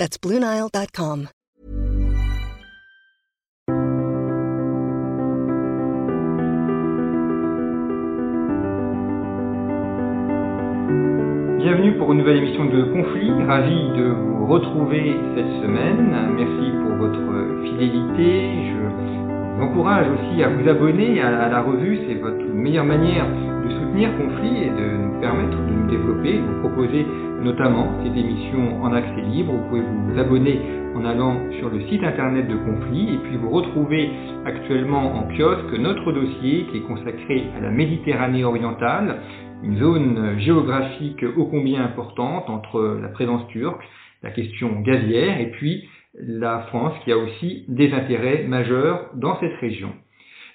That's. Bienvenue pour une nouvelle émission de Conflit. Ravi de vous retrouver cette semaine. Merci pour votre fidélité. Je vous encourage aussi à vous abonner à la revue. C'est votre meilleure manière de soutenir Conflit et de nous permettre de nous développer, de vous proposer notamment cette émission en accès libre. Vous pouvez vous abonner en allant sur le site internet de Conflit et puis vous retrouvez actuellement en kiosque notre dossier qui est consacré à la Méditerranée orientale une zone géographique ô combien importante entre la présence turque, la question gazière et puis la France qui a aussi des intérêts majeurs dans cette région.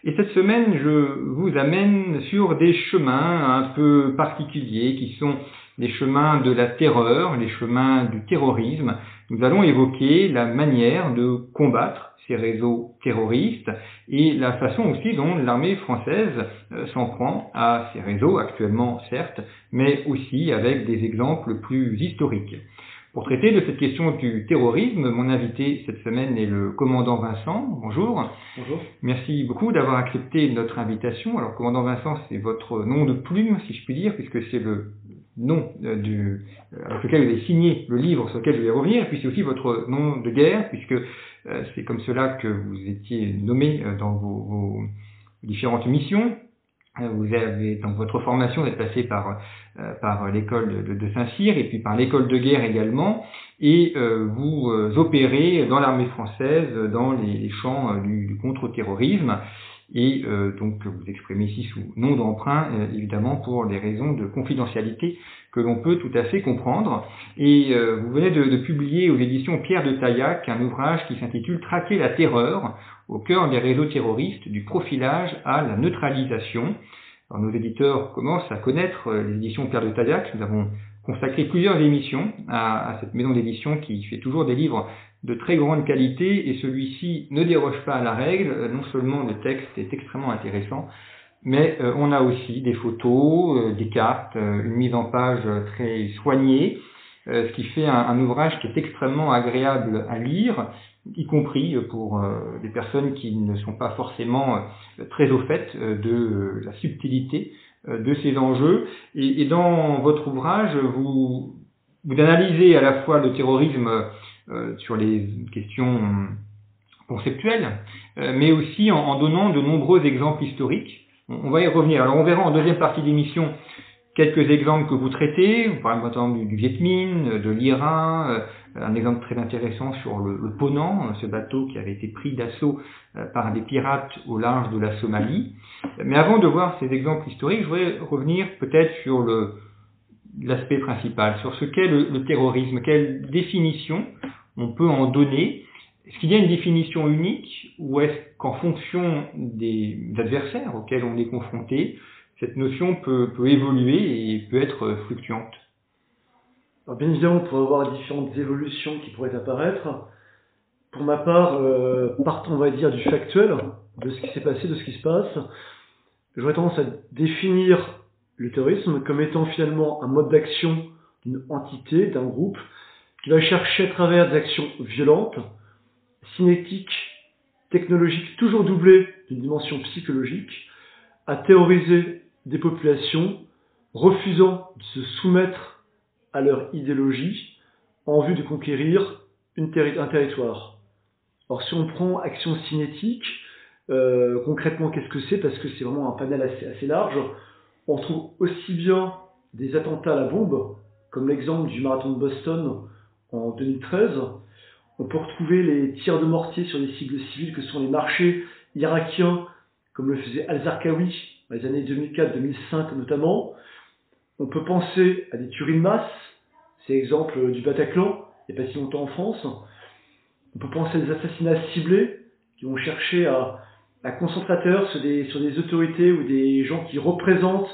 Et cette semaine, je vous amène sur des chemins un peu particuliers qui sont les chemins de la terreur, les chemins du terrorisme. Nous allons évoquer la manière de combattre ces réseaux terroristes et la façon aussi dont l'armée française euh, s'en prend à ces réseaux, actuellement certes, mais aussi avec des exemples plus historiques. Pour traiter de cette question du terrorisme, mon invité cette semaine est le commandant Vincent. Bonjour. Bonjour. Merci beaucoup d'avoir accepté notre invitation. Alors, commandant Vincent, c'est votre nom de plume, si je puis dire, puisque c'est le nom euh, du, euh, avec lequel vous avez signé le livre sur lequel je vais revenir, et puis c'est aussi votre nom de guerre, puisque euh, c'est comme cela que vous étiez nommé dans vos, différentes missions. Euh, vous avez dans votre formation, vous êtes passé par par l'école de, Saint-Cyr et puis par l'école de guerre également, et vous opérez dans l'armée française dans les, champs du, contre-terrorisme. Et donc vous exprimez ici sous nom d'emprunt, évidemment pour des raisons de confidentialité que l'on peut tout à fait comprendre. Et euh, vous venez de, publier aux éditions Pierre de Taillac un ouvrage qui s'intitule Traquer la terreur au cœur des réseaux terroristes, du profilage à la neutralisation. Alors, nos éditeurs commencent à connaître euh, les éditions Pierre de Taillac. Nous avons consacré plusieurs émissions à, à cette maison d'édition qui fait toujours des livres de très grande qualité et celui-ci ne déroge pas à la règle. Non seulement le texte est extrêmement intéressant, mais euh, on a aussi des photos, euh, des cartes, euh, une mise en page très soignée, ce qui fait un, ouvrage qui est extrêmement agréable à lire, y compris pour des personnes qui ne sont pas forcément très au fait de la subtilité de ces enjeux. Et, dans votre ouvrage, vous, vous analysez à la fois le terrorisme sur les questions conceptuelles, mais aussi en, donnant de nombreux exemples historiques on va y revenir. Alors on verra en deuxième partie d'émission quelques exemples que vous traitez. Parlez notamment du, du Viet Minh, de l'Iran, euh, un exemple très intéressant sur le, le, Ponant, ce bateau qui avait été pris d'assaut euh, par des pirates au large de la Somalie. Mais avant de voir ces exemples historiques, je voudrais revenir peut-être sur le l'aspect principal, sur ce qu'est le, le terrorisme, quelle définition on peut en donner est-ce qu'il y a une définition unique ou est-ce qu'en fonction des adversaires auxquels on est confronté, cette notion peut, évoluer et peut être fluctuante? Bien évidemment, on pourrait avoir différentes évolutions qui pourraient apparaître. Pour ma part, euh, partant, on va dire, du factuel, de ce qui s'est passé, de ce qui se passe, j'aurais tendance à définir le terrorisme comme étant finalement un mode d'action d'une entité, d'un groupe, qui va chercher à travers des actions violentes, cinétique, technologique, toujours doublée d'une dimension psychologique, à terroriser des populations, refusant de se soumettre à leur idéologie en vue de conquérir un territoire. Or, si on prend action cinétique, euh, concrètement, qu'est-ce que c'est? Parce que c'est vraiment un panel assez, assez large. On trouve aussi bien des attentats à la bombe, comme l'exemple du marathon de Boston en 2013, on peut retrouver les tirs de mortier sur des cibles civiles que sont les marchés irakiens, comme le faisait Al-Zarqawi dans les années 2004-2005 notamment. On peut penser à des tueries de masse, c'est l'exemple du Bataclan, il n'y a pas si longtemps en France. On peut penser à des assassinats ciblés qui vont chercher à, à concentrateurs sur des, autorités ou des gens qui représentent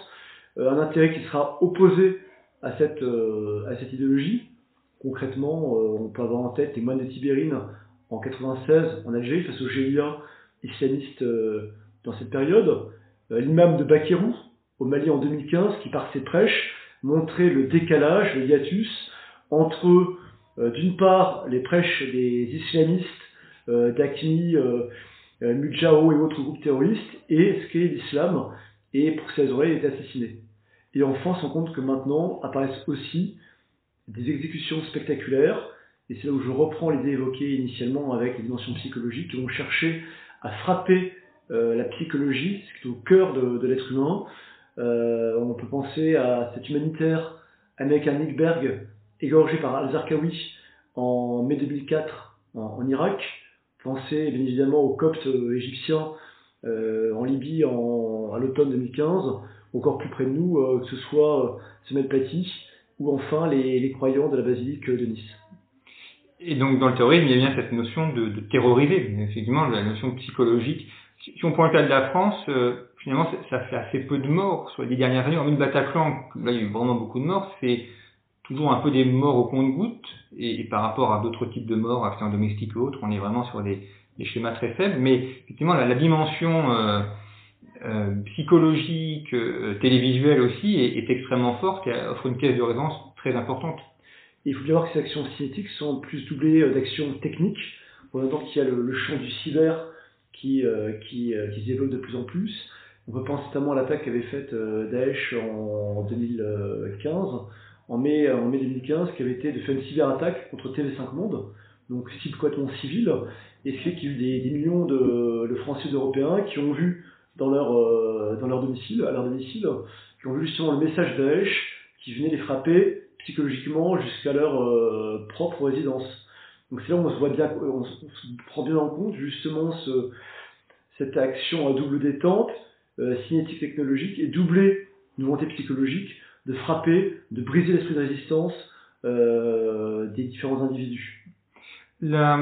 euh, un intérêt qui sera opposé à cette, euh, idéologie. Concrètement, euh, on peut avoir en tête les moines de Tibérine en 96 en Algérie face aux GIA islamistes dans cette période. L'imam de Bakirou au Mali en 2015 qui par ses prêches montrait le décalage, le hiatus entre d'une part les prêches des islamistes d'Akmi, Mujao et autres groupes terroristes et ce qu'est l'islam et pour ces oreilles été assassinées. Et enfin, on se rend compte que maintenant apparaissent aussi des exécutions spectaculaires, et c'est là où je reprends l'idée évoquée initialement avec les dimensions psychologiques, qui vont chercher à frapper euh, la psychologie, ce qui est au cœur de, l'être humain. Euh, on peut penser à cet humanitaire américain Nick Berg, égorgé par Al-Zarqawi en mai 2004 en, Irak. Pensez bien évidemment aux coptes égyptiens euh, en Libye en, à l'automne 2015, encore plus près de nous, euh, que ce soit Semed Paty ou enfin les, croyants de la basilique de Nice. Et donc dans le terrorisme, il y a bien cette notion de, de terroriser, effectivement, la notion psychologique. Si, on prend le cas de la France, finalement, ça fait assez peu de morts sur les dernières années. En une Bataclan, là, il y a eu vraiment beaucoup de morts. C'est toujours un peu des morts au compte-gouttes. Et, et, par rapport à d'autres types de morts, accidents domestiques ou autres, on est vraiment sur des, schémas très faibles, mais effectivement la, dimension euh, euh, psychologique, euh, télévisuelle aussi est, extrêmement forte et offre une caisse de résonance très importante. il faut bien voir que ces actions cinétiques sont plus doublées d'actions techniques. On entend qu'il y a le, le, champ du cyber qui, qui, qui, se développe de plus en plus. On peut penser notamment à l'attaque qu'avait faite Daesh en 2015, en mai, en mai 2015, qui avait été de faire une cyberattaque contre TV5 Monde, donc cible complètement civile, et ce fait qu'il y a eu des, millions de, Français et d'Européens qui ont vu dans leur, euh, dans leur domicile, à leur domicile, qui ont vu justement le message Daesh qui venait les frapper psychologiquement jusqu'à leur euh, propre résidence. Donc c'est là où on se voit bien, on prend bien en compte justement ce, cette action à double détente, euh, cinétique technologique et doublée une volonté psychologique de frapper, de briser l'esprit de résistance euh, des différents individus. La,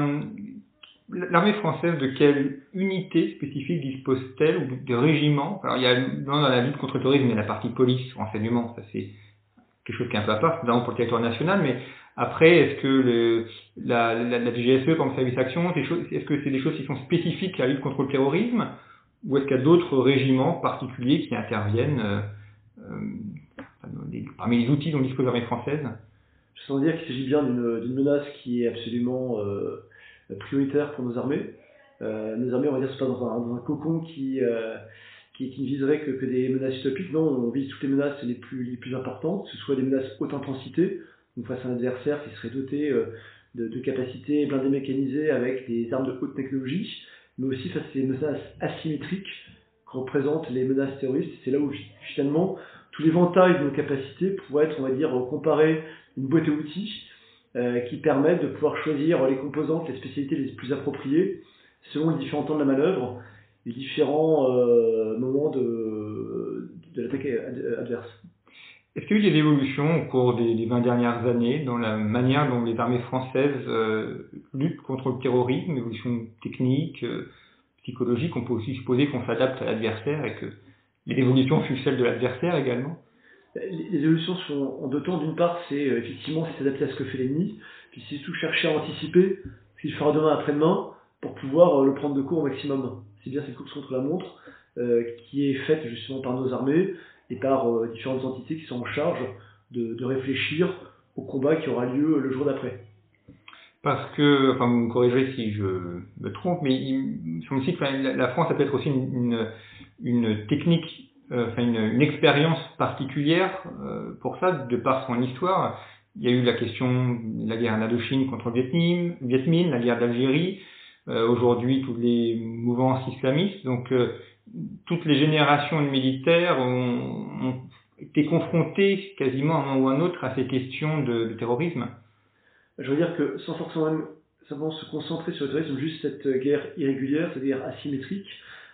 L'armée française, de quelle unité spécifique dispose-t-elle ou de régiment? Alors, il y a dans la lutte contre le terrorisme, il y a la partie police, renseignement, ça c'est quelque chose qui est un peu à part, notamment pour le territoire national, mais après, est-ce que la, la, la DGSE, comme service action, est-ce que c'est des choses qui sont spécifiques à la lutte contre le terrorisme, ou est-ce qu'il y a d'autres régiments particuliers qui interviennent euh, euh, parmi les outils dont dispose l'armée française? Je sens dire qu'il s'agit bien d'une menace qui est absolument euh, prioritaire pour nos armées. Nos armées, on va dire, sont pas dans un, cocon qui, qui, ne viserait que, que, des menaces utopiques. Non, on vise toutes les menaces les plus, importantes, que ce soit des menaces haute intensité, donc face à un adversaire qui serait doté de, de, capacités blindées mécanisées avec des armes de haute technologie, mais aussi face à des menaces asymétriques que représentent les menaces terroristes. C'est là où finalement tous les ventailles de nos capacités pourraient être, on va dire, comparés une boîte à outils euh, qui permettent de pouvoir choisir les composantes, les spécialités les plus appropriées selon les différents temps de la manœuvre, les différents euh, moments de l'attaque adverse. Est-ce qu'il y a eu des évolutions au cours des, des, 20 dernières années dans la manière dont les armées françaises euh, luttent contre le terrorisme, évolution technique, euh, psychologique On peut aussi supposer qu'on s'adapte à l'adversaire et que les évolutions fussent celles de l'adversaire également? Les évolutions sont en deux temps. D'une part, c'est euh, effectivement s'adapter à ce que fait l'ennemi, puis c'est tout chercher à anticiper ce qu'il fera demain après-demain pour pouvoir euh, le prendre de court au maximum. C'est bien cette course contre la montre qui est faite justement par nos armées et par euh, différentes entités qui sont en charge de, réfléchir au combat qui aura lieu le jour d'après. Parce que, enfin vous me corrigerez si je me trompe, mais il me semble que la France a peut-être aussi une, technique euh, enfin une, expérience particulière euh, pour ça, de par son histoire. Il y a eu la question de la guerre d'Indochine contre le Vietnam, la guerre d'Algérie, aujourd'hui toutes les mouvances islamistes. Toutes les générations de militaires ont, été confrontées quasiment à un moment ou à un autre à ces questions de, terrorisme. Je veux dire que sans forcément se concentrer sur le terrorisme, juste cette guerre irrégulière, guerre asymétrique,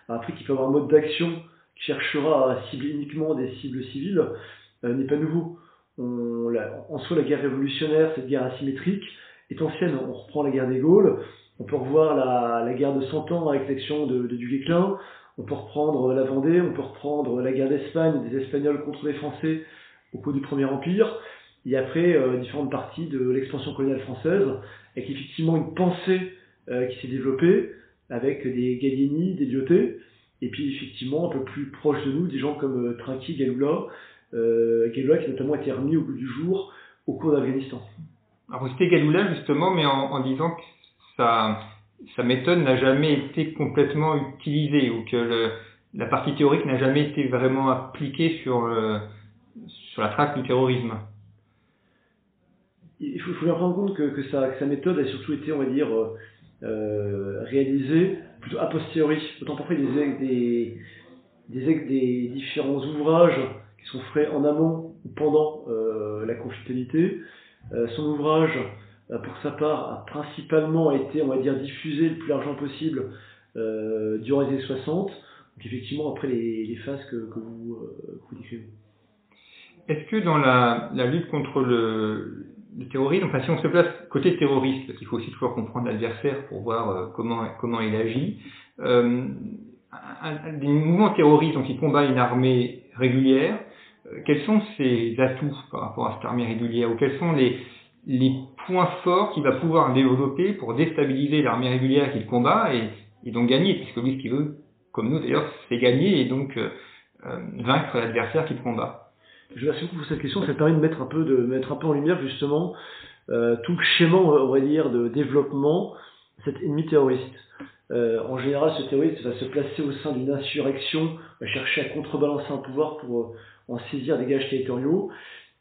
après qu'il peut avoir un mode d'action qui cherchera à cibler uniquement des cibles civiles euh, n'est pas nouveau. En soi, la guerre révolutionnaire, cette guerre asymétrique, est ancienne. On reprend la guerre des Gaules, On peut revoir la, guerre de Cent Ans avec l'action de, de Duguay-Clin. On peut reprendre la Vendée, on peut reprendre la guerre d'Espagne des Espagnols contre les Français au cours du Premier Empire. Et après, euh, différentes parties de l'expansion coloniale française, avec effectivement une pensée euh, qui s'est développée, avec des Gallieni, des Lyoté, et puis effectivement un peu plus proche de nous, des gens comme euh, Trinqui, Galula, euh, Galula qui a notamment été remis au bout du jour au cours d'Afghanistan. Alors vous citez Galula justement, mais en, disant que sa, sa méthode n'a jamais été complètement utilisée, ou que la partie théorique n'a jamais été vraiment appliquée sur, sur la traque du terrorisme il faut, bien prendre compte que, que, sa, méthode a surtout été, on va dire, euh, euh réalisée plutôt a posteriori. Autant parfois des, des, des, des, différents ouvrages qui sont faits en amont ou pendant euh, la conflictualité. Euh, son ouvrage, euh, pour sa part, a principalement été, on va dire, diffusé le plus largement possible euh, durant les années 60. Donc effectivement, après les, les phases que, que vous, que vous décrivez. Est-ce que dans la, la lutte contre le, le terrorisme, enfin si on se place côté terroriste, parce qu'il faut aussi toujours comprendre l'adversaire pour voir euh, comment, comment il agit, euh, un, des mouvements terroristes donc, qui combat une armée régulière, euh, quels sont ses atouts par rapport à cette armée régulière, ou quels sont les, les points forts qu'il va pouvoir développer pour déstabiliser l'armée régulière qu'il combat et, donc gagner, puisque lui ce qu'il veut, comme nous d'ailleurs, c'est gagner et donc euh, euh vaincre l'adversaire qu'il combat. Je vous remercie pour cette question. Ça permet de mettre un peu, de mettre un peu en lumière justement euh, tout le schéma, on va dire, de développement cet ennemi terroriste. En général, ce terroriste va se placer au sein d'une insurrection, va chercher à contrebalancer un pouvoir pour en saisir des gages territoriaux.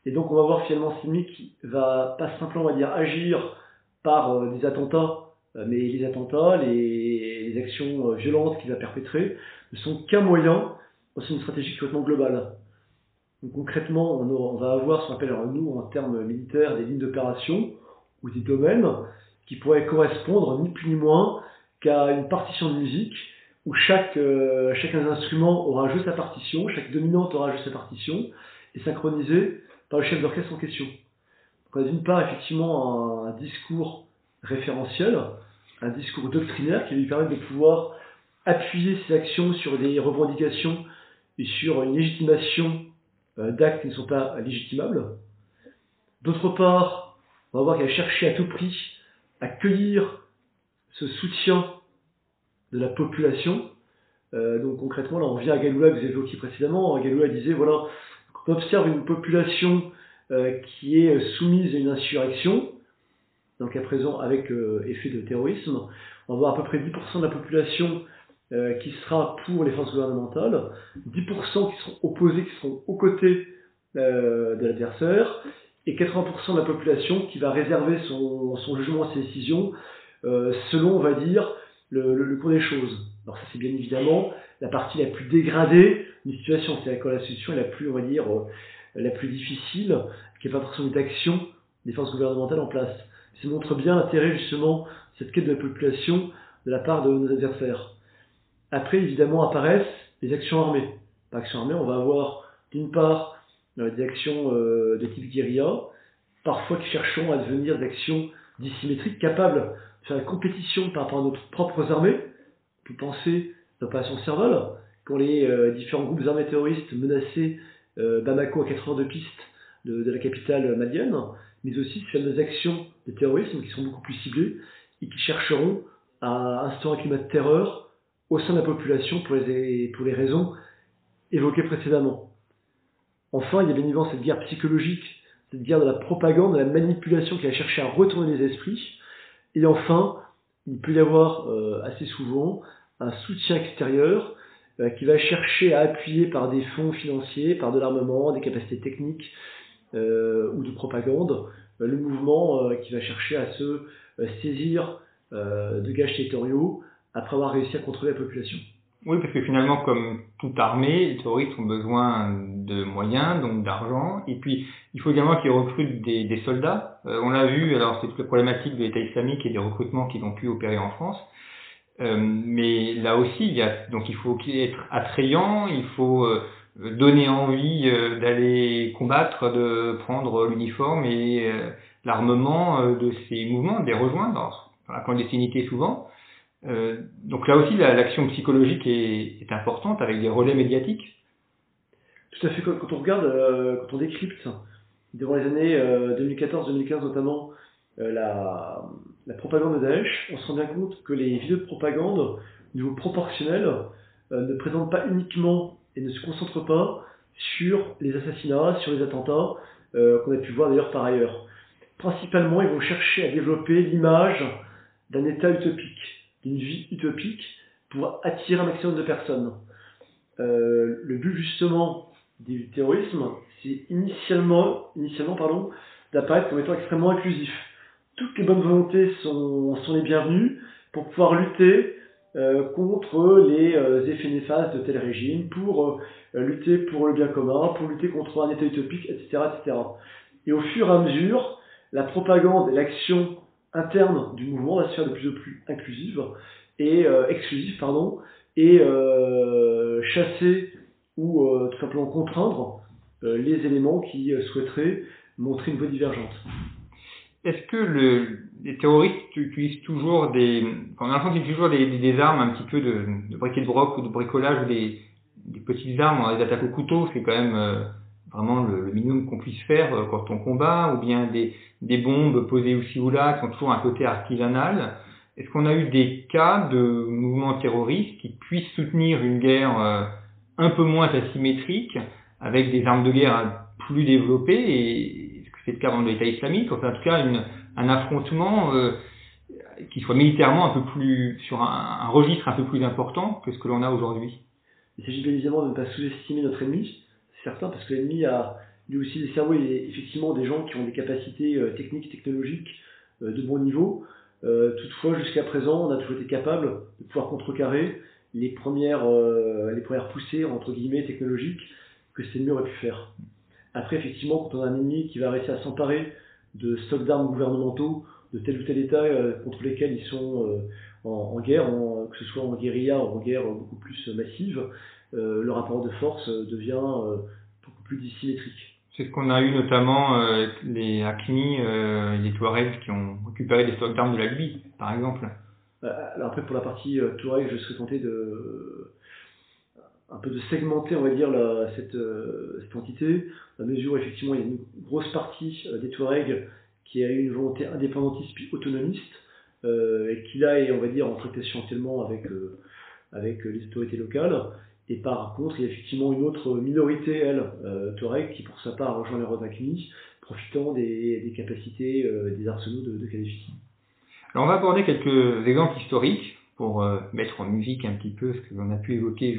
Et donc, on va voir finalement ennemi qui va pas simplement, on va dire, agir par euh, des attentats, euh, mais les attentats, les, actions violentes qu'il va perpétrer ne sont qu'un moyen dans une stratégie complètement globale. Concrètement, on, va avoir ce qu'on appelle nous en termes militaires des lignes d'opération ou des domaines qui pourraient correspondre ni plus ni moins qu'à une partition de musique où chaque, euh, instruments aura joué sa partition, chaque dominante aura joué sa partition et synchronisé par le chef d'orchestre en question. Donc d'une part effectivement un, discours référentiel, un discours doctrinaire qui lui permet de pouvoir appuyer ses actions sur des revendications et sur une légitimation euh, d'actes qui ne sont pas légitimables. D'autre part, on va voir qu'elle a cherché à tout prix à cueillir ce soutien de la population. Euh, donc concrètement, là on vient à Galula que vous évoquiez précédemment. Galula disait, voilà, observe une population euh, qui est soumise à une insurrection, donc à présent avec effet de terrorisme. On va voir à peu près 10% de la population euh, qui sera pour les forces gouvernementales, 10% qui seront opposés, qui seront aux côtés euh, de l'adversaire, et 80% de la population qui va réserver son, jugement, ses décisions, euh, selon, on va dire, le, le, cours des choses. Alors ça c'est bien évidemment la partie la plus dégradée d'une situation, c'est la situation est la plus, on va dire, euh, la plus difficile, qui n'est pas forcément d'action des forces gouvernementales en place. Ça montre bien l'intérêt justement cette quête de la population de la part de nos adversaires. Après, évidemment, apparaissent les actions armées. Par action armée, on va avoir d'une part euh, des actions euh, de type guérilla, parfois qui cherchons à devenir des actions dissymétriques, capables de faire la compétition par rapport à nos propres armées. On peut penser à l'opération Serval, pour les euh, différents groupes armés terroristes menacés Bamako à 80 de piste de, de, la capitale malienne, mais aussi sur des actions de terrorisme qui sont beaucoup plus ciblées et qui chercheront à instaurer un climat de terreur au sein de la population pour les, pour les raisons évoquées précédemment. Enfin, il y a bien évidemment cette guerre psychologique, cette guerre de la propagande, de la manipulation qui a cherché à retourner les esprits. Et enfin, il peut y avoir euh, assez souvent un soutien extérieur euh, qui va chercher à appuyer par des fonds financiers, par de l'armement, des capacités techniques euh, ou de propagande, le mouvement qui va chercher à se saisir de gages territoriaux après avoir réussi à contrôler la population. Oui, parce que finalement, comme toute armée, les terroristes ont besoin de moyens, donc d'argent, et puis il faut également qu'ils recrutent des, des soldats. Euh, on l'a vu, alors c'est toute la problématique de l'État islamique et des recrutements qu'ils ont pu opérer en France. Euh, mais là aussi, il y a, donc il faut être attrayant, il faut euh, donner envie euh, d'aller combattre, de prendre l'uniforme et l'armement de ces mouvements, de les rejoindre la clandestinité souvent. Donc là aussi, l'action psychologique est, importante avec des relais médiatiques. Tout à fait. Quand, on regarde, quand on décrypte, durant les années 2014-2015 notamment, la, la, propagande de Daesh, on se rend bien compte que les vidéos de propagande, au niveau proportionnel, ne présentent pas uniquement et ne se concentrent pas sur les assassinats, sur les attentats, qu'on a pu voir d'ailleurs par ailleurs. Principalement, ils vont chercher à développer l'image d'un état utopique d'une vie utopique pour attirer un maximum de personnes. Euh, le but justement du terrorisme, c'est initialement, initialement pardon, d'apparaître comme étant extrêmement inclusif. Toutes les bonnes volontés sont, sont les bienvenues pour pouvoir lutter euh, contre les euh, effets néfastes de tel régime, pour lutter pour le bien commun, pour lutter contre un état utopique, etc., etc. Et au fur et à mesure, la propagande et l'action interne du mouvement va se faire de plus en plus inclusive et euh, exclusive pardon et euh, chasser ou euh, tout simplement contraindre les éléments qui souhaiteraient montrer une voie divergente. Est-ce que le, les terroristes utilisent toujours des, enfin, on a toujours des, des, armes un petit peu de, de briquet de broc ou de bricolage ou des, des petites armes, des attaques au couteau, c'est quand même vraiment le, minimum qu'on puisse faire euh, quand on combat, ou bien des, des bombes posées aussi ou là qui ont toujours un côté artisanal. Est-ce qu'on a eu des cas de mouvements terroristes qui puissent soutenir une guerre euh, un peu moins asymétrique, avec des armes de guerre plus développées et c'est le cas dans l'État islamique Enfin, en tout cas, un affrontement euh, qui soit militairement un peu plus sur un, registre un peu plus important que ce que l'on a aujourd'hui. Il s'agit bien évidemment de ne pas sous-estimer notre ennemi, certain, parce que l'ennemi a lui aussi des cerveaux et effectivement des gens qui ont des capacités euh, techniques, technologiques euh, de bon niveau. Euh, toutefois, jusqu'à présent, on a toujours été capable de pouvoir contrecarrer les premières, les premières poussées, entre guillemets, technologiques que cet ennemi aurait pu faire. Après, effectivement, quand on a un ennemi qui va réussir à s'emparer de stocks d'armes gouvernementaux de tel ou tel État contre lesquels ils sont en, guerre, que ce soit en guérilla ou en guerre beaucoup plus massive, le rapport de force devient plus dissymétrique. C'est ce qu'on a eu notamment euh, les Acmi, euh, les Touaregs qui ont récupéré des stocks d'armes de la Libye, par exemple. Euh, alors après, pour la partie euh, Touareg, je serais tenté de un peu de segmenter, on va dire, la, cette, cette entité, à mesure où effectivement il y a une grosse partie des Touaregs qui a eu une volonté indépendantiste puis autonomiste, et qui là est, on va dire, en traitation actuellement avec, avec les autorités locales. Et par contre, il y a effectivement une autre minorité, elle, euh, Touareg, qui pour sa part rejoint les Rovakni, profitant des, des capacités euh, des arsenaux de, de Kadhafi. Alors on va aborder quelques exemples historiques pour euh, mettre en musique un petit peu ce que l'on a pu évoquer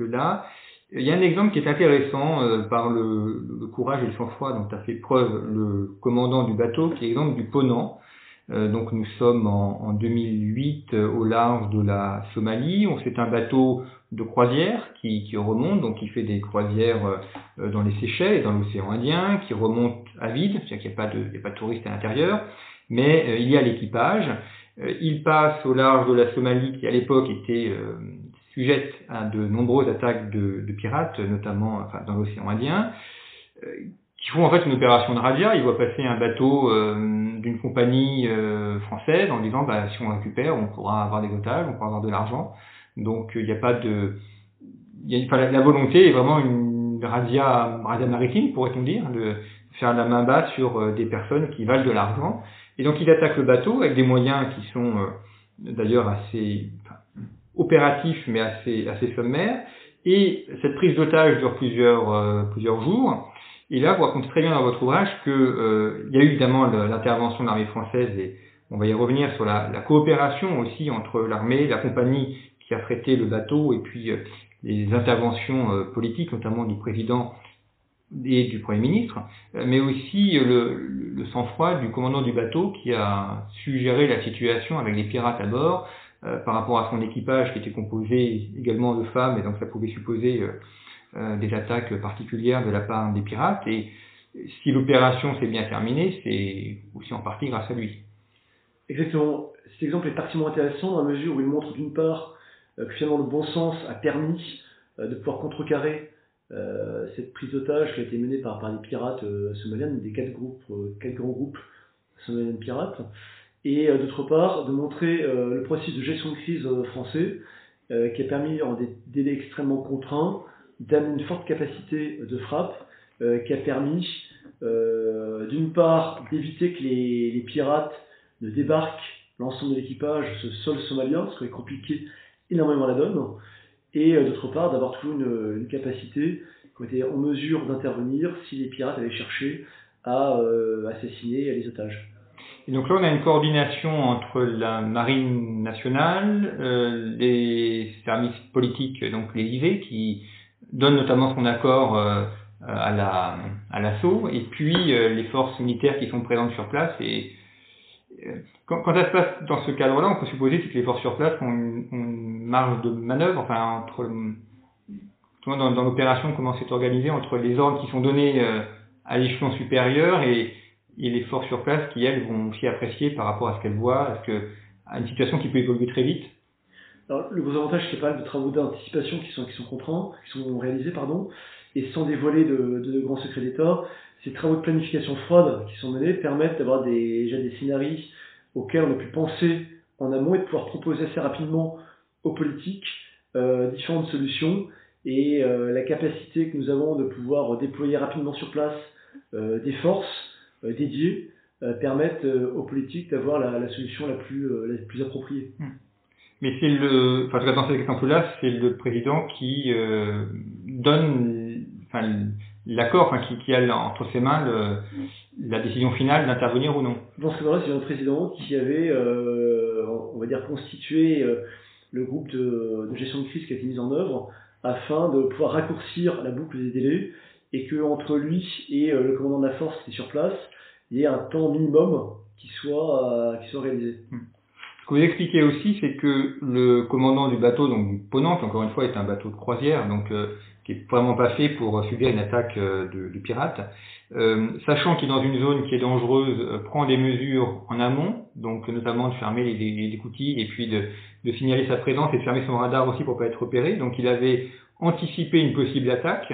jusque-là. Il y a un exemple qui est intéressant euh, par le, le, courage et le sang-froid dont a fait preuve le commandant du bateau, qui est l'exemple du Ponant. Euh, donc nous sommes en, en 2008 au large de la Somalie. On c'est un bateau de croisière qui, qui, remonte, donc qui fait des croisières euh, dans les Seychelles et dans l'océan Indien, qui remonte à vide, c'est-à-dire qu'il n'y a, pas de, a pas de touristes à l'intérieur, mais euh, il y a l'équipage. Euh, il passe au large de la Somalie, qui à l'époque était sujette à de nombreuses attaques de, de pirates, notamment enfin, dans l'océan Indien, qui font en fait une opération de radia. Il voit passer un bateau d'une compagnie française en disant bah, si on récupère, on pourra avoir des otages, on pourra avoir de l'argent. Donc il n'y a pas de, y a, enfin, la, volonté est vraiment une radia, radia maritime, pourrait-on dire, de faire la main basse sur euh, des personnes qui valent de l'argent. Et donc il attaque le bateau avec des moyens qui sont euh, d'ailleurs assez enfin, opératifs mais assez, assez sommaires. Et cette prise d'otage dure plusieurs, euh, plusieurs jours. Et là, vous racontez très bien dans votre ouvrage qu'il euh, y a eu évidemment l'intervention de l'armée française et on va y revenir sur la, la coopération aussi entre l'armée, la compagnie qui a traité le bateau et puis euh, les interventions euh, politiques, notamment du président et du Premier ministre, mais aussi le, le sang-froid du commandant du bateau qui a suggéré la situation avec les pirates à bord par rapport à son équipage qui était composé également de femmes et donc ça pouvait supposer des attaques particulières de la part des pirates et si l'opération s'est bien terminée, c'est aussi en partie grâce à lui. Exactement. Cet exemple est particulièrement intéressant dans la mesure où il montre d'une part euh, que finalement le bon sens a permis euh, de pouvoir contrecarrer euh, cette prise d'otage qui a été menée par, par les pirates somaliens, des quatre groupes, quatre grands groupes somaliens pirates. Et d'autre part de montrer le processus de gestion de crise français qui a permis en des délais extrêmement contraints d'amener une forte capacité de frappe qui a permis d'une part d'éviter que les, pirates ne débarquent l'ensemble de l'équipage, ce sol somalien, ce qui aurait compliqué énormément la donne, et d'autre part d'avoir toujours une, capacité qui été en mesure d'intervenir si les pirates avaient cherché à euh, assassiner les otages. Et donc là, on a une coordination entre la marine nationale, euh, les services politiques, donc IV, qui donnent notamment son accord euh, à la à l'assaut, et puis les forces militaires qui sont présentes sur place. Et quand, quand ça se passe dans ce cadre-là, on peut supposer que les forces sur place ont une, une marge de manœuvre, enfin entre dans, dans l'opération, comment c'est organisé entre les ordres qui sont donnés euh, à l'échelon supérieur et, et, les forces sur place qui, elles, vont aussi apprécier par rapport à ce qu'elles voient, à, une situation qui peut évoluer très vite. Alors, le gros avantage, c'est pas de travaux d'anticipation qui sont, qui sont contraints, qui sont réalisés, pardon, et sans dévoiler de, grands secrets d'État, ces travaux de planification froide qui sont menés permettent d'avoir déjà des scénarios auxquels on a pu penser en amont et de pouvoir proposer assez rapidement aux politiques euh, différentes solutions et euh, la capacité que nous avons de pouvoir déployer rapidement sur place euh, des forces euh, dédiées permettent aux politiques d'avoir la, la, solution la plus, la plus appropriée. Hmm. Mais c'est le, enfin, dans cet exemple-là, c'est le président qui euh, donne, enfin, l'accord, enfin, qui, qui, a entre ses mains le, la décision finale d'intervenir ou non. Dans ce cas-là, c'est le président qui avait, euh, on va dire, constitué euh, le groupe de, de, gestion de crise qui a été mis en œuvre afin de pouvoir raccourcir la boucle des délais et que entre lui et euh, le commandant de la force qui est sur place, il y ait un temps minimum qui soit, euh, qui soit réalisé. Hmm. Ce que vous expliquez aussi, c'est que le commandant du bateau, donc Ponant, qui encore une fois est un bateau de croisière, donc euh, qui est vraiment pas fait pour subir une attaque de, de pirates, sachant qu'il est dans une zone qui est dangereuse, prend des mesures en amont, donc notamment de fermer les, les, les coutilles et puis de, de signaler sa présence et de fermer son radar aussi pour pas être repéré. Donc il avait anticipé une possible attaque.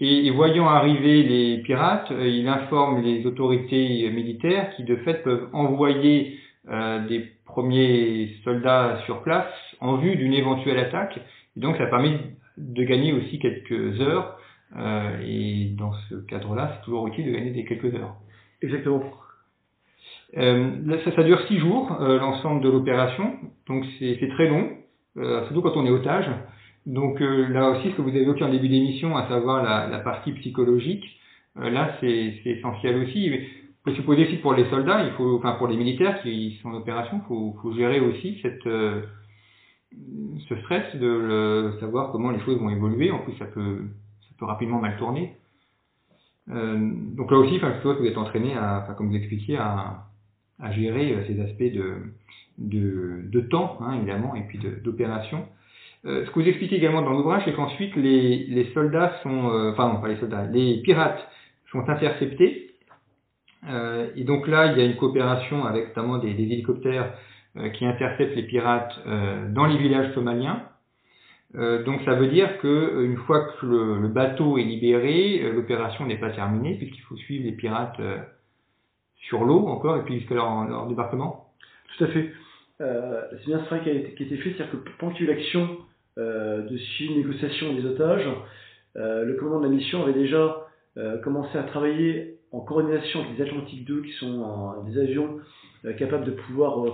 Et, voyant arriver les pirates, euh, il informe les autorités militaires qui de fait peuvent envoyer euh, des premiers soldats sur place en vue d'une éventuelle attaque. Et donc ça a permis de gagner aussi quelques heures. Euh, et dans ce cadre-là, c'est toujours utile de gagner des quelques heures. Exactement. Euh, ça, ça, dure six jours, euh, l'ensemble de l'opération, donc c'est très long, euh, surtout quand on est otage. Donc euh, là aussi, ce que vous avez évoqué en début d'émission, à savoir la, la partie psychologique, euh, là c'est essentiel aussi. Il faut supposer aussi pour les soldats, il faut, enfin pour les militaires qui sont en opération, il faut, faut, gérer aussi cette, ce stress de le, savoir comment les choses vont évoluer. En plus, ça peut, ça peut rapidement mal tourner. donc là aussi, enfin, je suppose que vous êtes entraîné à, enfin, comme vous expliquiez, à, à gérer euh, ces aspects de, de, de temps, hein, évidemment, et puis d'opération. Euh, ce que vous expliquez également dans l'ouvrage, c'est qu'ensuite les, les soldats sont, euh, enfin non, pas les soldats, les pirates sont interceptés. Euh, et donc là, il y a une coopération avec notamment des, des hélicoptères euh, qui interceptent les pirates euh, dans les villages somaliens. donc ça veut dire que une fois que le, le bateau est libéré, l'opération n'est pas terminée puisqu'il faut suivre les pirates sur l'eau encore, et puis jusqu'à leur, leur, débarquement Tout à fait. Euh, c'est bien ce travail qui a été, fait, c'est-à-dire que pendant qu'il y a eu l'action euh, de suivi négociation des otages, euh, le commandant de la mission avait déjà euh, commencé à travailler en coordination avec les Atlantiques 2, qui sont des avions euh, capables de pouvoir euh,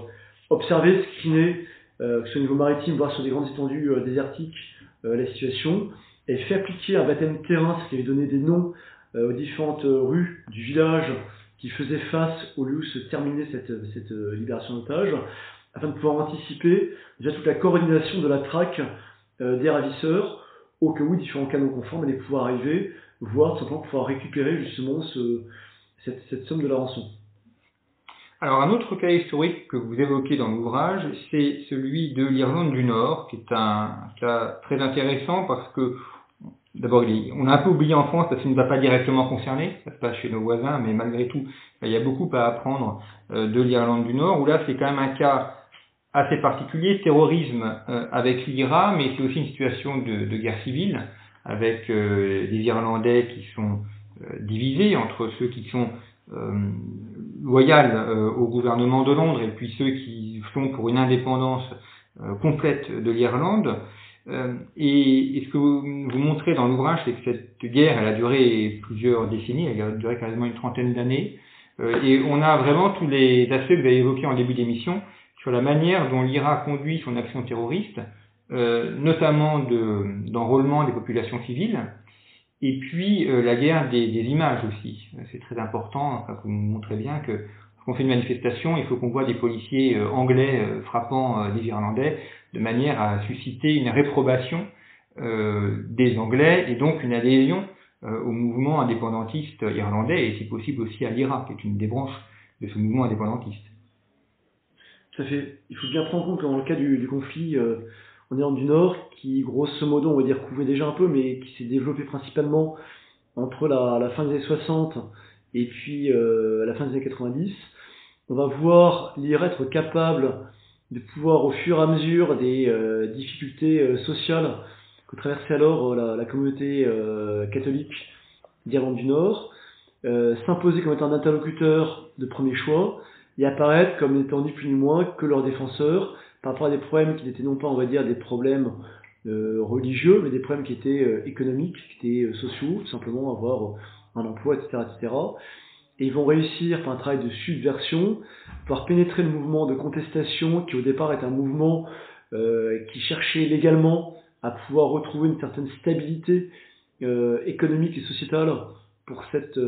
observer, screener, que ce soit au niveau maritime, voire sur des grandes étendues désertiques, la situation, et fait appliquer un baptême terrain, ce qui avait donné des noms aux différentes rues du village, qui faisait face au lieu où se terminait cette, cette libération d'otages, afin de pouvoir anticiper déjà toute la coordination de la traque euh, des ravisseurs, au cas où différents canaux conformes allaient pouvoir arriver, voire simplement pouvoir récupérer justement ce, cette, cette somme de la rançon. Alors un autre cas historique que vous évoquez dans l'ouvrage, c'est celui de l'Irlande du Nord, qui est un cas très intéressant parce que D'abord, on a un peu oublié en France parce qu'il ne nous a pas directement concernés, ça se passe chez nos voisins, mais malgré tout, il y a beaucoup à apprendre euh, de l'Irlande du Nord, où là, c'est quand même un cas assez particulier, terrorisme euh, avec l'IRA, mais c'est aussi une situation de, de guerre civile, avec euh, des Irlandais qui sont divisés entre ceux qui sont loyales au gouvernement de Londres et puis ceux qui font pour une indépendance complète de l'Irlande. et, ce que vous, vous montrez dans l'ouvrage, c'est que cette guerre, elle a duré plusieurs décennies, elle a duré quasiment une trentaine d'années. et on a vraiment tous les aspects que vous avez évoqués en début d'émission sur la manière dont l'Irak conduit son action terroriste, euh, notamment d'enrôlement des populations civiles, et puis euh, la guerre des, des images aussi. C'est très important, enfin, vous montrez bien que quand on fait une manifestation, il faut qu'on voit des policiers euh, anglais euh, frappant des Irlandais de manière à susciter une réprobation des Anglais et donc une adhésion au mouvement indépendantiste irlandais et si possible aussi à l'Irak, qui est une des branches de ce mouvement indépendantiste. Ça fait, il faut bien prendre en compte que dans le cas du, du conflit euh, en Irlande du Nord, qui grosso modo, on va dire, couvrait déjà un peu, mais qui s'est développé principalement entre la, la, fin des années 60 et puis euh, la fin des années 90, on va voir l'IR être capable de pouvoir, au fur et à mesure des euh, difficultés euh, sociales que traversait alors euh, la, la, communauté euh, catholique d'Irlande du Nord, s'imposer comme étant un interlocuteur de premier choix, et apparaître comme n'étant ni plus ni moins que leurs défenseurs par rapport à des problèmes qui n'étaient non pas, on va dire, des problèmes euh, religieux, mais des problèmes qui étaient euh, économiques, qui étaient euh, sociaux, tout simplement avoir un emploi, etc., etc. Et ils vont réussir par un travail de subversion, pouvoir pénétrer le mouvement de contestation qui au départ est un mouvement euh, qui cherchait légalement à pouvoir retrouver une certaine stabilité euh, économique et sociétale pour cette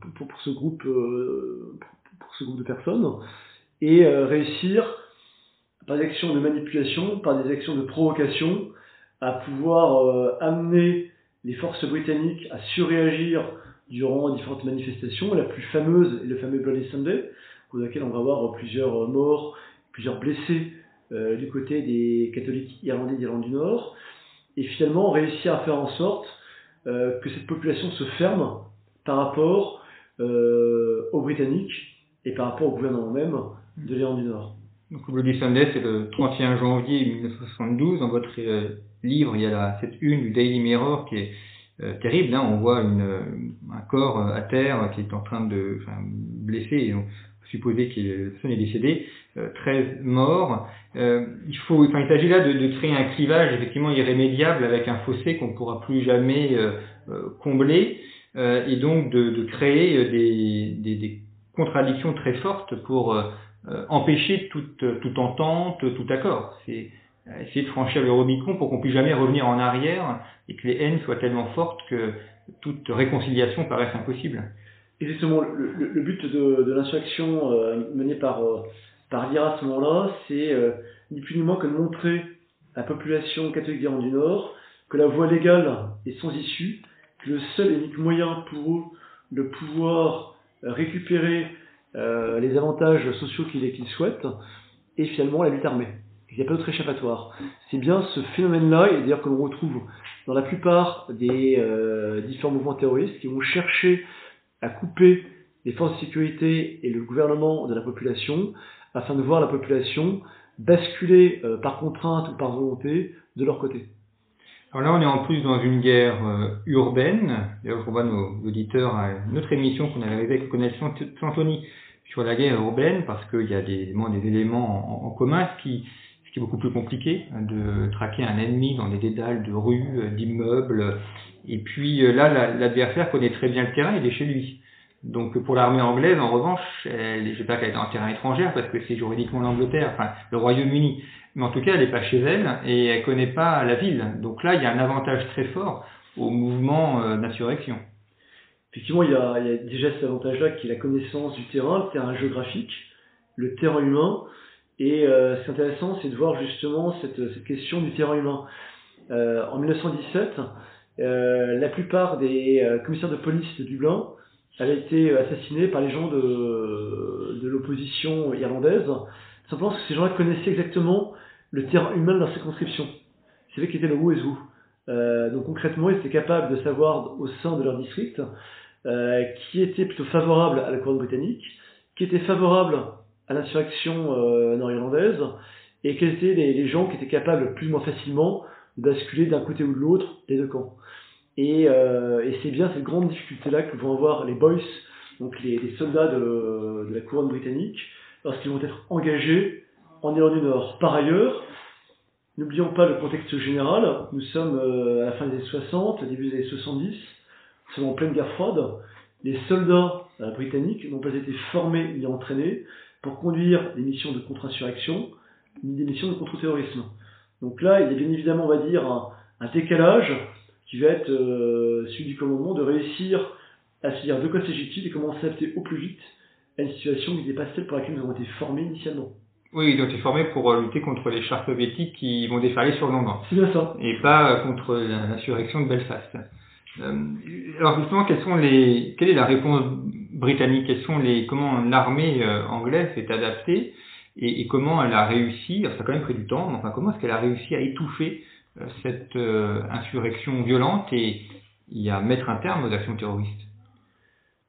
pour, pour, ce groupe pour groupe de personnes et euh, réussir par des actions de manipulation, par des actions de provocation, à pouvoir euh, amener les forces britanniques à surréagir durant différentes manifestations. La plus fameuse est le fameux Bloody Sunday, pour laquelle on va avoir plusieurs morts, plusieurs blessés euh, du côté des catholiques irlandais d'Irlande du Nord, et finalement réussir à faire en sorte euh, que cette population se ferme par rapport euh, aux Britanniques et par rapport au gouvernement même de l'Irlande du Nord. Donc Bloody Sunday, c'est le 31 janvier 1972. Dans votre euh, livre, il y a la, cette une du Daily Mirror qui est euh, terrible. Hein. On voit une, euh, un corps euh, à terre qui est en train de enfin, blessé. Et on peut supposer que la personne est décédée. 13 morts. il faut, enfin, il s'agit là de, de, créer un clivage effectivement irrémédiable avec un fossé qu'on ne pourra plus jamais combler. et donc de, de créer des, des, des contradiction très forte pour euh, empêcher toute, toute entente, tout accord. C'est essayer de franchir le Rubicon pour qu'on puisse jamais revenir en arrière et que les haines soient tellement fortes que toute réconciliation paraisse impossible. Et justement, le, le, le but de, de l'insurrection euh, menée par, euh, par l'IRA à ce moment-là, c'est euh, ni plus ni moins que de montrer à la population catholique d'Iran du Nord que la voie légale est sans issue, que le seul et unique moyen pour eux de pouvoir récupérer euh, les avantages sociaux qu'ils qu souhaitent et finalement la lutte armée. Il n'y a pas d'autre échappatoire. C'est bien ce phénomène-là, et d'ailleurs que l'on retrouve dans la plupart des euh, différents mouvements terroristes qui vont chercher à couper les forces de sécurité et le gouvernement de la population afin de voir la population basculer euh, par contrainte ou par volonté de leur côté. Alors là, on est en plus dans une guerre euh, urbaine. D'ailleurs, je renvoie nos auditeurs à une autre émission qu'on avait avec Connexion Symphony sur la guerre urbaine, parce qu'il y a des, éléments en, en, commun, ce qui, ce qui est beaucoup plus compliqué, hein, de traquer un ennemi dans des dédales de rues, euh, d'immeubles. Et puis euh, là, l'adversaire connaît très bien le terrain, il est chez lui. Donc pour l'armée anglaise, en revanche, elle, je ne sais pas qu'elle est en terrain étranger, parce que c'est juridiquement l'Angleterre, enfin le Royaume-Uni mais en tout cas, elle n'est pas chez elle et elle connaît pas la ville. Donc là, il y a un avantage très fort au mouvement euh, d'insurrection. Effectivement, il y, a, il y, a, déjà cet avantage-là qui est la connaissance du terrain, le terrain géographique, le terrain humain. Et euh, ce qui est intéressant, c'est de voir justement cette, cette, question du terrain humain. Euh, en 1917, euh, la plupart des euh, commissaires de police de Dublin avaient été assassinés par les gens de, de l'opposition irlandaise simplement parce que ces gens-là connaissaient exactement le terrain humain de leur circonscription. Ils savaient qui était le où et où. Euh, donc concrètement, ils étaient capables de savoir au sein de leur district euh, qui était plutôt favorable à la couronne britannique, qui était favorable à l'insurrection euh, nord-irlandaise, et quels étaient les, les, gens qui étaient capables plus ou moins facilement de basculer d'un côté ou de l'autre des deux camps. Et, euh, et c'est bien cette grande difficulté-là que vont avoir les Boys donc les, soldats de, la couronne britannique, lorsqu'ils vont être engagés en Irlande du Nord. Par ailleurs, n'oublions pas le contexte général, nous sommes à la fin des années 60, début des années 70, nous sommes en pleine guerre froide, les soldats britanniques n'ont pas été formés ni entraînés pour conduire des missions de contre-insurrection, ni des missions de contre-terrorisme. Donc là, il y a bien évidemment, on va dire, un, décalage qui va être euh, celui du commandement de réussir à se dire de quoi s'agit-il et comment s'adapter au plus vite à une situation qui n'est pas celle pour laquelle nous avons été formés initialement. Oui, ils ont été formés pour euh, lutter contre les chars soviétiques qui vont déferler sur Londres. C'est bien ça. Et pas euh, contre l'insurrection de Belfast. alors justement, quelles sont les, quelle est la réponse britannique? Quels sont les, comment l'armée anglaise s'est adaptée et, comment elle a réussi, ça a quand même pris du temps, mais enfin comment est-ce qu'elle a réussi à étouffer cette euh, insurrection violente et, à mettre un terme aux actions terroristes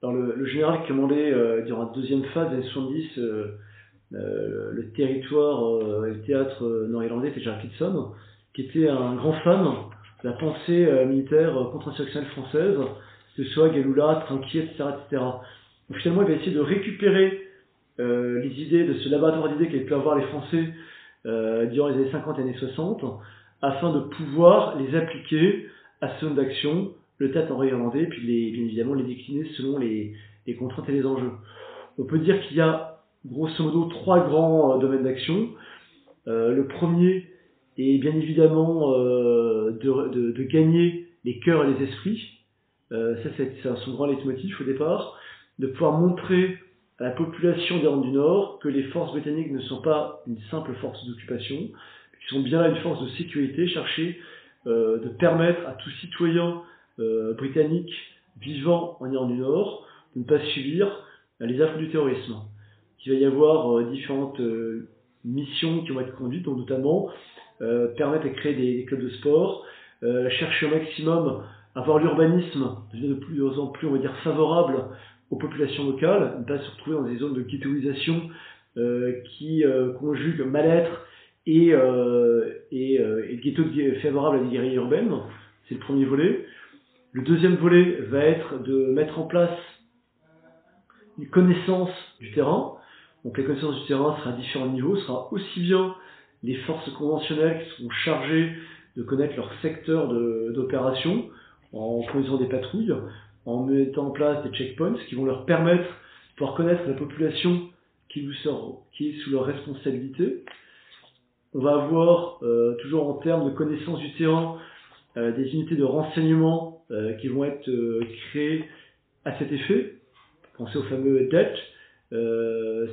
Alors le, général qui commandait euh, durant la deuxième phase des années 70 le territoire, le théâtre nord-irlandais, c'était Gerald Kitson, qui était un grand fan de la pensée militaire contre-insurrectionnelle française, que ce soit Galula, Tranquier, etc. etc. Donc, finalement, il va essayer de récupérer euh, les idées de ce laboratoire d'idées qu'avaient pu avoir les Français euh, durant les années 50 et années 60, afin de pouvoir les appliquer à ce zone d'action, le tête en irlandais, puis les, bien évidemment les décliner selon les, les, contraintes et les enjeux. On peut dire qu'il y a grosso modo trois grands euh, domaines d'action. Euh, le premier est bien évidemment euh, de, de, de, gagner les cœurs et les esprits. ça, c'est son grand leitmotiv au départ, de pouvoir montrer à la population d'Irlande du Nord que les forces britanniques ne sont pas une simple force d'occupation, qu'ils sont bien là une force de sécurité, chercher euh, de permettre à tout citoyen euh, britannique vivant en Irlande du Nord de ne pas subir euh, les affres du terrorisme. Il va y avoir euh, différentes euh, missions qui vont être conduites, dont notamment permettre de créer des, des, clubs de sport, chercher au maximum avoir l'urbanisme de plus en plus, on va dire, favorable aux populations locales, ne pas se retrouver dans des zones de ghettoisation euh, qui euh, conjuguent mal-être et, euh, et, euh, et ghetto favorable à des guerrilles urbaines. C'est le premier volet. Le deuxième volet va être de mettre en place une connaissance du terrain. Donc la connaissance du terrain sera à différents niveaux, sera aussi bien les forces conventionnelles qui seront chargées de connaître leur secteur d'opération en conduisant des patrouilles, en mettant en place des checkpoints qui vont leur permettre de pouvoir connaître la population qui, vous sort, qui est sous leur responsabilité. On va avoir, euh, toujours en termes de connaissance du terrain, euh, des unités de renseignement euh, qui vont être créées à cet effet. Pensez au fameux DET,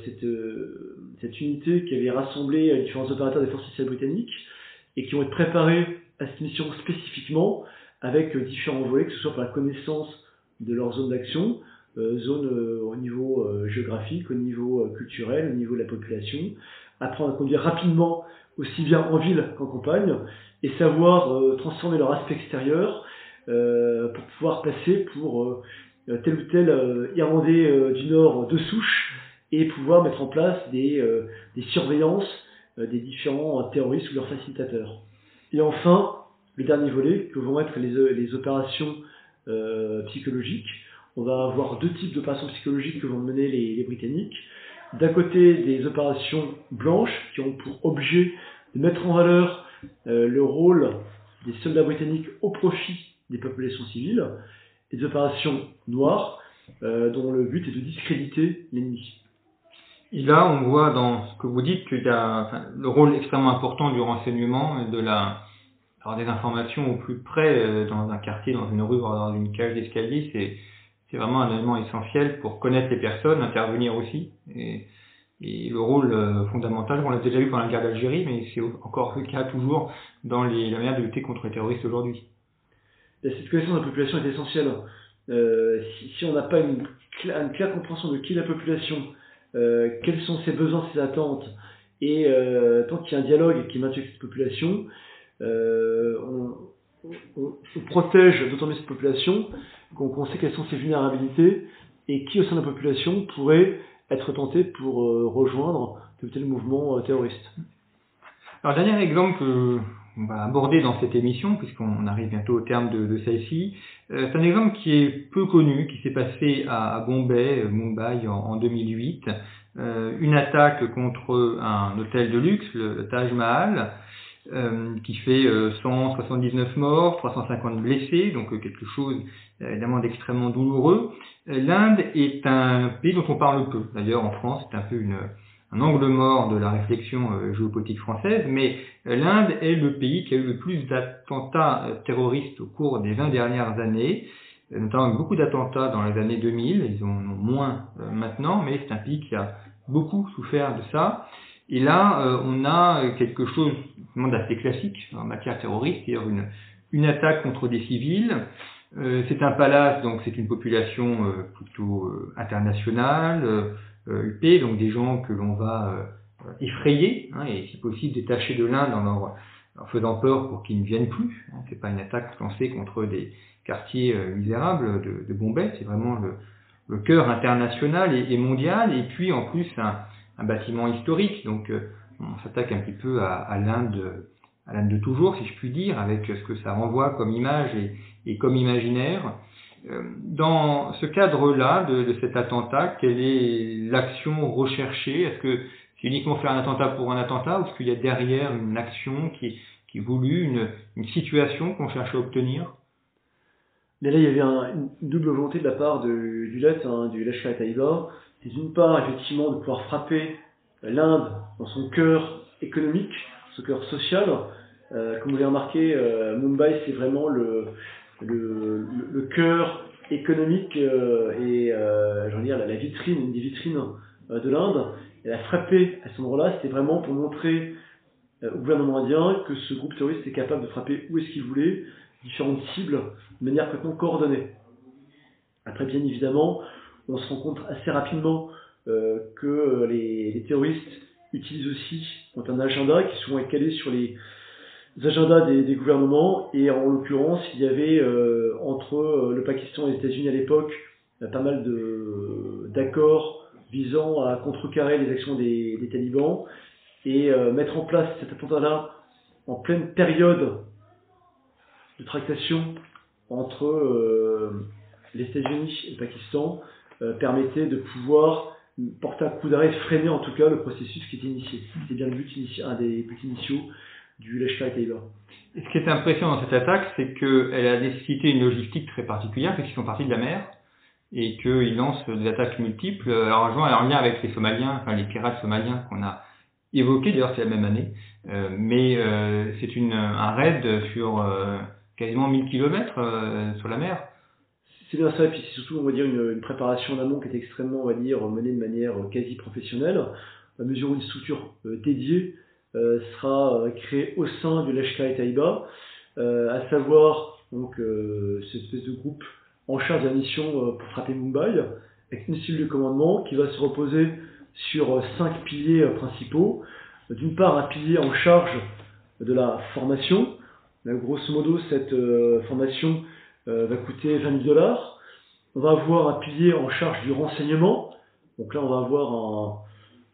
cette, unité qui avait rassemblé différents opérateurs des forces spéciales britanniques et qui vont être préparés à cette mission spécifiquement avec différents volets, que ce soit pour la connaissance de leur zone d'action, zone au niveau géographique, au niveau culturel, au niveau de la population, apprendre à conduire rapidement aussi bien en ville qu'en campagne, et savoir transformer leur aspect extérieur pour pouvoir passer pour tel ou tel Irlandais du Nord de souche et pouvoir mettre en place des, surveillances des différents terroristes ou leurs facilitateurs. Et enfin, le dernier volet, que vont être les, opérations euh, psychologique. On va avoir deux types d'opérations psychologiques que vont mener les, Britanniques. D'un côté, des opérations blanches qui ont pour objet de mettre en valeur euh, le rôle des soldats britanniques au profit des populations civiles, et des opérations noires euh, dont le but est de discréditer l'ennemi. Et là, on voit dans ce que vous dites qu'il y a le rôle extrêmement important du renseignement et de la, alors des informations au plus près euh, dans un quartier, dans une rue, dans une cage d'escalier, c'est c'est vraiment un élément essentiel pour connaître les personnes, intervenir aussi. Et, le rôle euh, fondamental, on l'a déjà vu pendant la guerre d'Algérie, mais c'est encore le cas toujours dans les, la manière de lutter contre les terroristes aujourd'hui. Cette connaissance de la population est essentielle. Euh, si, on n'a pas une, claire compréhension de qui est la population, euh, quels sont ses besoins, ses attentes, et tant qu'il y a un dialogue qui maintient cette population, on, on, on, protège d'autant mieux cette population qu'on sait quelles sont ses vulnérabilités et qui au sein de la population pourrait être tenté pour euh, rejoindre tel tel mouvement euh, terroriste. Alors, dernier exemple que on va aborder dans cette émission, puisqu'on arrive bientôt au terme de, celle-ci, euh, c'est un exemple qui est peu connu, qui s'est passé à, Bombay, Mumbai en, 2008. une attaque contre un hôtel de luxe, le Taj Mahal, euh, qui fait 179 euh, morts, 350 blessés, donc euh, quelque chose évidemment d'extrêmement douloureux. L'Inde est un pays dont on parle peu. D'ailleurs, en France, c'est un peu une, un angle mort de la réflexion géopolitique française, mais l'Inde est le pays qui a eu le plus d'attentats terroristes au cours des 20 dernières années, notamment beaucoup d'attentats dans les années 2000, ils en ont moins maintenant, mais c'est un pays qui a beaucoup souffert de ça. Et là, euh, on a quelque chose d'assez classique en matière terroriste, c'est-à-dire une, une attaque contre des civils. Euh, c'est un palace, donc c'est une population euh, plutôt internationale, UP, donc des gens que l'on va effrayer, hein, et si possible détacher de l'Inde en leur, faisant peur pour qu'ils ne viennent plus. Hein. C'est pas une attaque lancée contre des quartiers misérables de, de Bombay, c'est vraiment le, le cœur international et, et, mondial, et puis en plus un, un bâtiment historique, donc euh, on s'attaque un petit peu à, à l'Inde à l'Inde de toujours, si je puis dire, avec ce que ça renvoie comme image et, comme imaginaire. Euh, dans ce cadre-là de, cet attentat, quelle est l'action recherchée? Est-ce que c'est uniquement faire un attentat pour un attentat ou est-ce qu'il y a derrière une action qui, qui est voulue, une, situation qu'on cherche à obtenir? Là, il y avait un, une double volonté de la part du LET, hein, du Lashkar Taiba, c'est d'une part effectivement de pouvoir frapper l'Inde dans son cœur économique, son cœur social. Euh, comme vous l'avez remarqué, euh, Mumbai c'est vraiment le, cœur économique euh, et euh, dire la, vitrine, une des vitrines euh, de l'Inde. Et la frapper à ce moment-là, c'était vraiment pour montrer au gouvernement indien que ce groupe terroriste était capable de frapper où est-ce qu'il voulait, différentes cibles, de manière complètement coordonnée. Après, bien évidemment, on se rend compte assez rapidement euh, que les, terroristes utilisent aussi un agenda qui souvent est calé sur les agendas des, gouvernements. Et en l'occurrence il y avait euh, entre euh, le Pakistan et les États-Unis à l'époque pas mal d'accords visant à contrecarrer les actions des, talibans et mettre en place cet attentat-là en pleine période de tractation entre les États-Unis et le Pakistan. euh, permettait de pouvoir porter un coup d'arrêt, freiner en tout cas le processus qui était initié. C'était bien le but initial, un des buts initiaux du Lashkar et Ce qui est impressionnant dans cette attaque, c'est qu'elle a nécessité une logistique très particulière, puisqu'ils sont partis de la mer, et qu'ils lancent des attaques multiples, alors en lien avec les Somaliens, enfin les pirates somaliens qu'on a évoqués, d'ailleurs c'est la même année, euh, mais euh, c'est un raid sur quasiment 1000 km sur la mer. C'est bien ça, et puis c'est surtout, on va dire, une, préparation en amont qui est extrêmement, on va dire, menée de manière quasi professionnelle, à mesure où une structure euh, dédiée euh, sera euh, créée au sein du Lashkar Taïba, à savoir donc cette espèce de groupe en charge de la mission pour frapper Mumbai, avec une cellule de commandement qui va se reposer sur cinq piliers principaux. D'une part, un pilier en charge de la formation. grosso modo, cette formation euh, va coûter 20 000 dollars. On va avoir un pilier en charge du renseignement. Donc là, on va avoir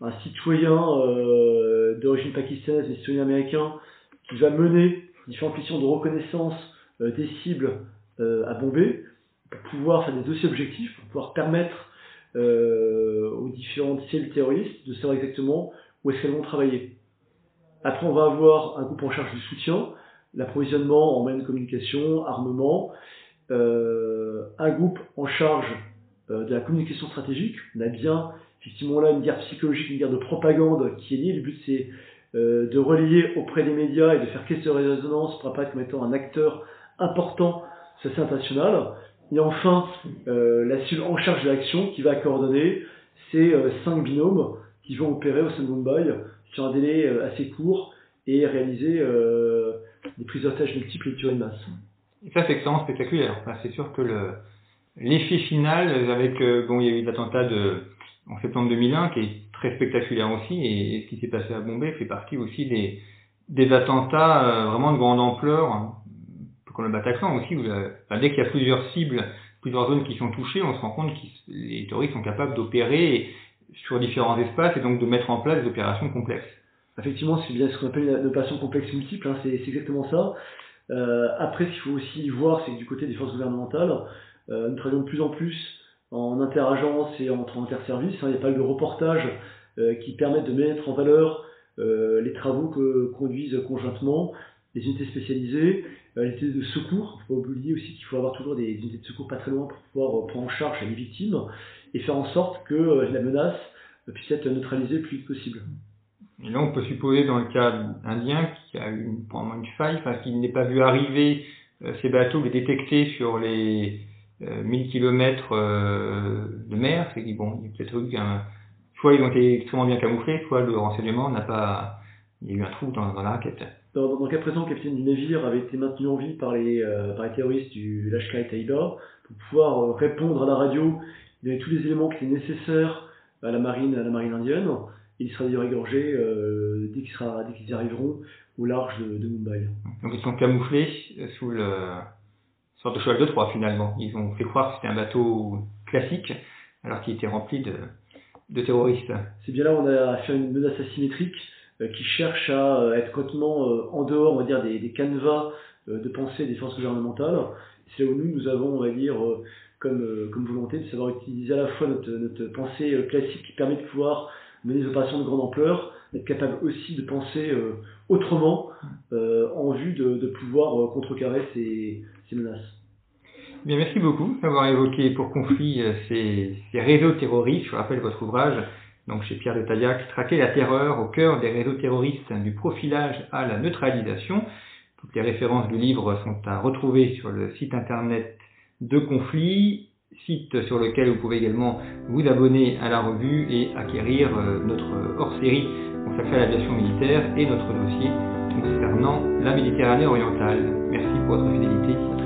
un, citoyen euh, d'origine pakistanaise et citoyen américain qui va mener différentes missions de reconnaissance euh, des cibles à Bombay pour pouvoir faire des dossiers objectifs, pour pouvoir permettre aux différentes cellules terroristes de savoir exactement où est-ce qu'elles vont travailler. Après, on va avoir un groupe en charge du soutien, l'approvisionnement en moyens de communication, armement, euh, un groupe en charge euh, de la communication stratégique. On a bien effectivement là une guerre psychologique, une guerre de propagande qui est liée. Le but c'est euh, de relier auprès des médias et de faire caisse de résonance pour apparaître comme étant un acteur important sur scène internationale. Et enfin, la cellule en charge de l'action qui va coordonner ces cinq binômes qui vont opérer au sein de Mumbai sur un délai assez court et réaliser des prises d'otages multiples et tuer de masse. Ça, c'est extrêmement spectaculaire. c'est sûr que le, l'effet final, avec, euh, bon, il y a eu l'attentat de, en septembre 2001, qui est très spectaculaire aussi, et, ce qui s'est passé à Bombay fait partie aussi des, des attentats euh, vraiment de grande ampleur, hein, comme le Bataclan aussi, où dès qu'il y a plusieurs cibles, plusieurs zones qui sont touchées, on se rend compte que les terroristes sont capables d'opérer sur différents espaces et donc de mettre en place des opérations complexes. effectivement, c'est bien ce qu'on appelle adaptation complexe multiple, hein, c'est exactement ça. Euh, après, ce qu'il faut aussi voir, c'est que du côté des forces gouvernementales, euh, nous travaillons de plus en plus en interagence et entre interservices. Hein, il y a pas de reportages euh, qui permettent de mettre en valeur les travaux que conduisent conjointement les unités spécialisées, les unités de secours. Il faut pas oublier aussi qu'il faut avoir toujours des unités de secours pas très loin pour pouvoir prendre en charge les victimes et faire en sorte que la menace puisse être neutralisée le plus vite possible. Et là, on peut supposer dans le cas indien qu'il y a eu une, une faille, enfin, qu'il n'ait pas vu arriver ces bateaux, les détecter sur les 1000 km de mer. C'est bon, il y a peut-être eu qu'un soit ils ont été extrêmement bien camouflés, soit le renseignement n'a pas. Il y a eu un trou dans, la raquette. Dans, le cas présent, le capitaine du navire avait été maintenu en vie par les, euh, par les terroristes du Lashkar Taiba pour pouvoir euh, répondre à la radio. Il avait tous les éléments qui étaient nécessaires à la marine, à la marine indienne? Il sera d'ailleurs égorgé euh, dès qu'ils y arriveront au large de, Mumbai. Donc ils sont camouflés sous le sorte de cheval de Troie finalement. Ils ont fait croire que c'était un bateau classique alors qu'il était rempli de, de terroristes. C'est bien là où on a affaire à une menace asymétrique euh, qui cherche à euh, être complètement euh, en dehors, on va dire, des, des canevas de pensée des forces gouvernementales. C'est là où nous, nous avons, on va dire, comme, comme volonté de savoir utiliser à la fois notre, notre pensée classique qui permet de pouvoir mener des opérations de grande ampleur, être capable aussi de penser autrement en vue de, de pouvoir contrecarrer ces, ces menaces merci beaucoup d'avoir évoqué pour conflit euh, ces, réseaux terroristes. Je rappelle votre ouvrage, donc chez Pierre de Taillac, Traquer la terreur au cœur des réseaux terroristes, du profilage à la neutralisation. Toutes les références du livre sont à retrouver sur le site internet de Conflit, site sur lequel vous pouvez également vous abonner à la revue et acquérir euh, notre hors-série consacrée à l'aviation militaire et notre dossier concernant la Méditerranée orientale. Merci pour votre fidélité.